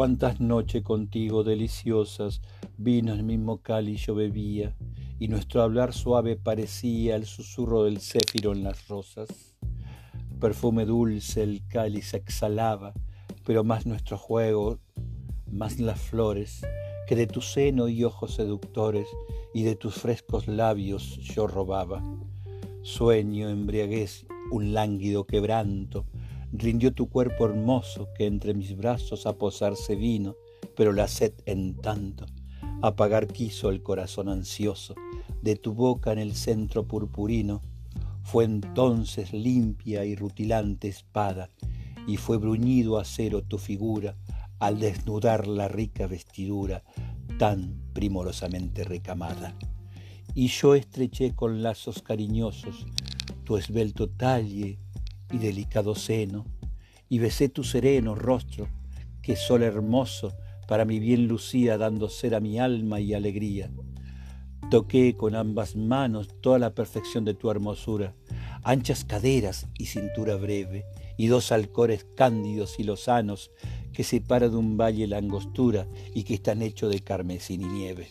Cuántas noches contigo deliciosas, vino el mismo cáliz yo bebía, y nuestro hablar suave parecía el susurro del céfiro en las rosas. Perfume dulce el cáliz exhalaba, pero más nuestro juego, más las flores, que de tu seno y ojos seductores y de tus frescos labios yo robaba. Sueño, embriaguez, un lánguido quebranto, rindió tu cuerpo hermoso que entre mis brazos a posarse vino, pero la sed en tanto apagar quiso el corazón ansioso de tu boca en el centro purpurino, fue entonces limpia y rutilante espada, y fue bruñido acero tu figura al desnudar la rica vestidura tan primorosamente recamada. Y yo estreché con lazos cariñosos tu esbelto talle y delicado seno, y besé tu sereno rostro, que sol hermoso para mi bien lucía dando ser a mi alma y alegría. Toqué con ambas manos toda la perfección de tu hermosura, anchas caderas y cintura breve, y dos alcores cándidos y lozanos que separa de un valle la angostura y que están hechos de carmesí y nieve.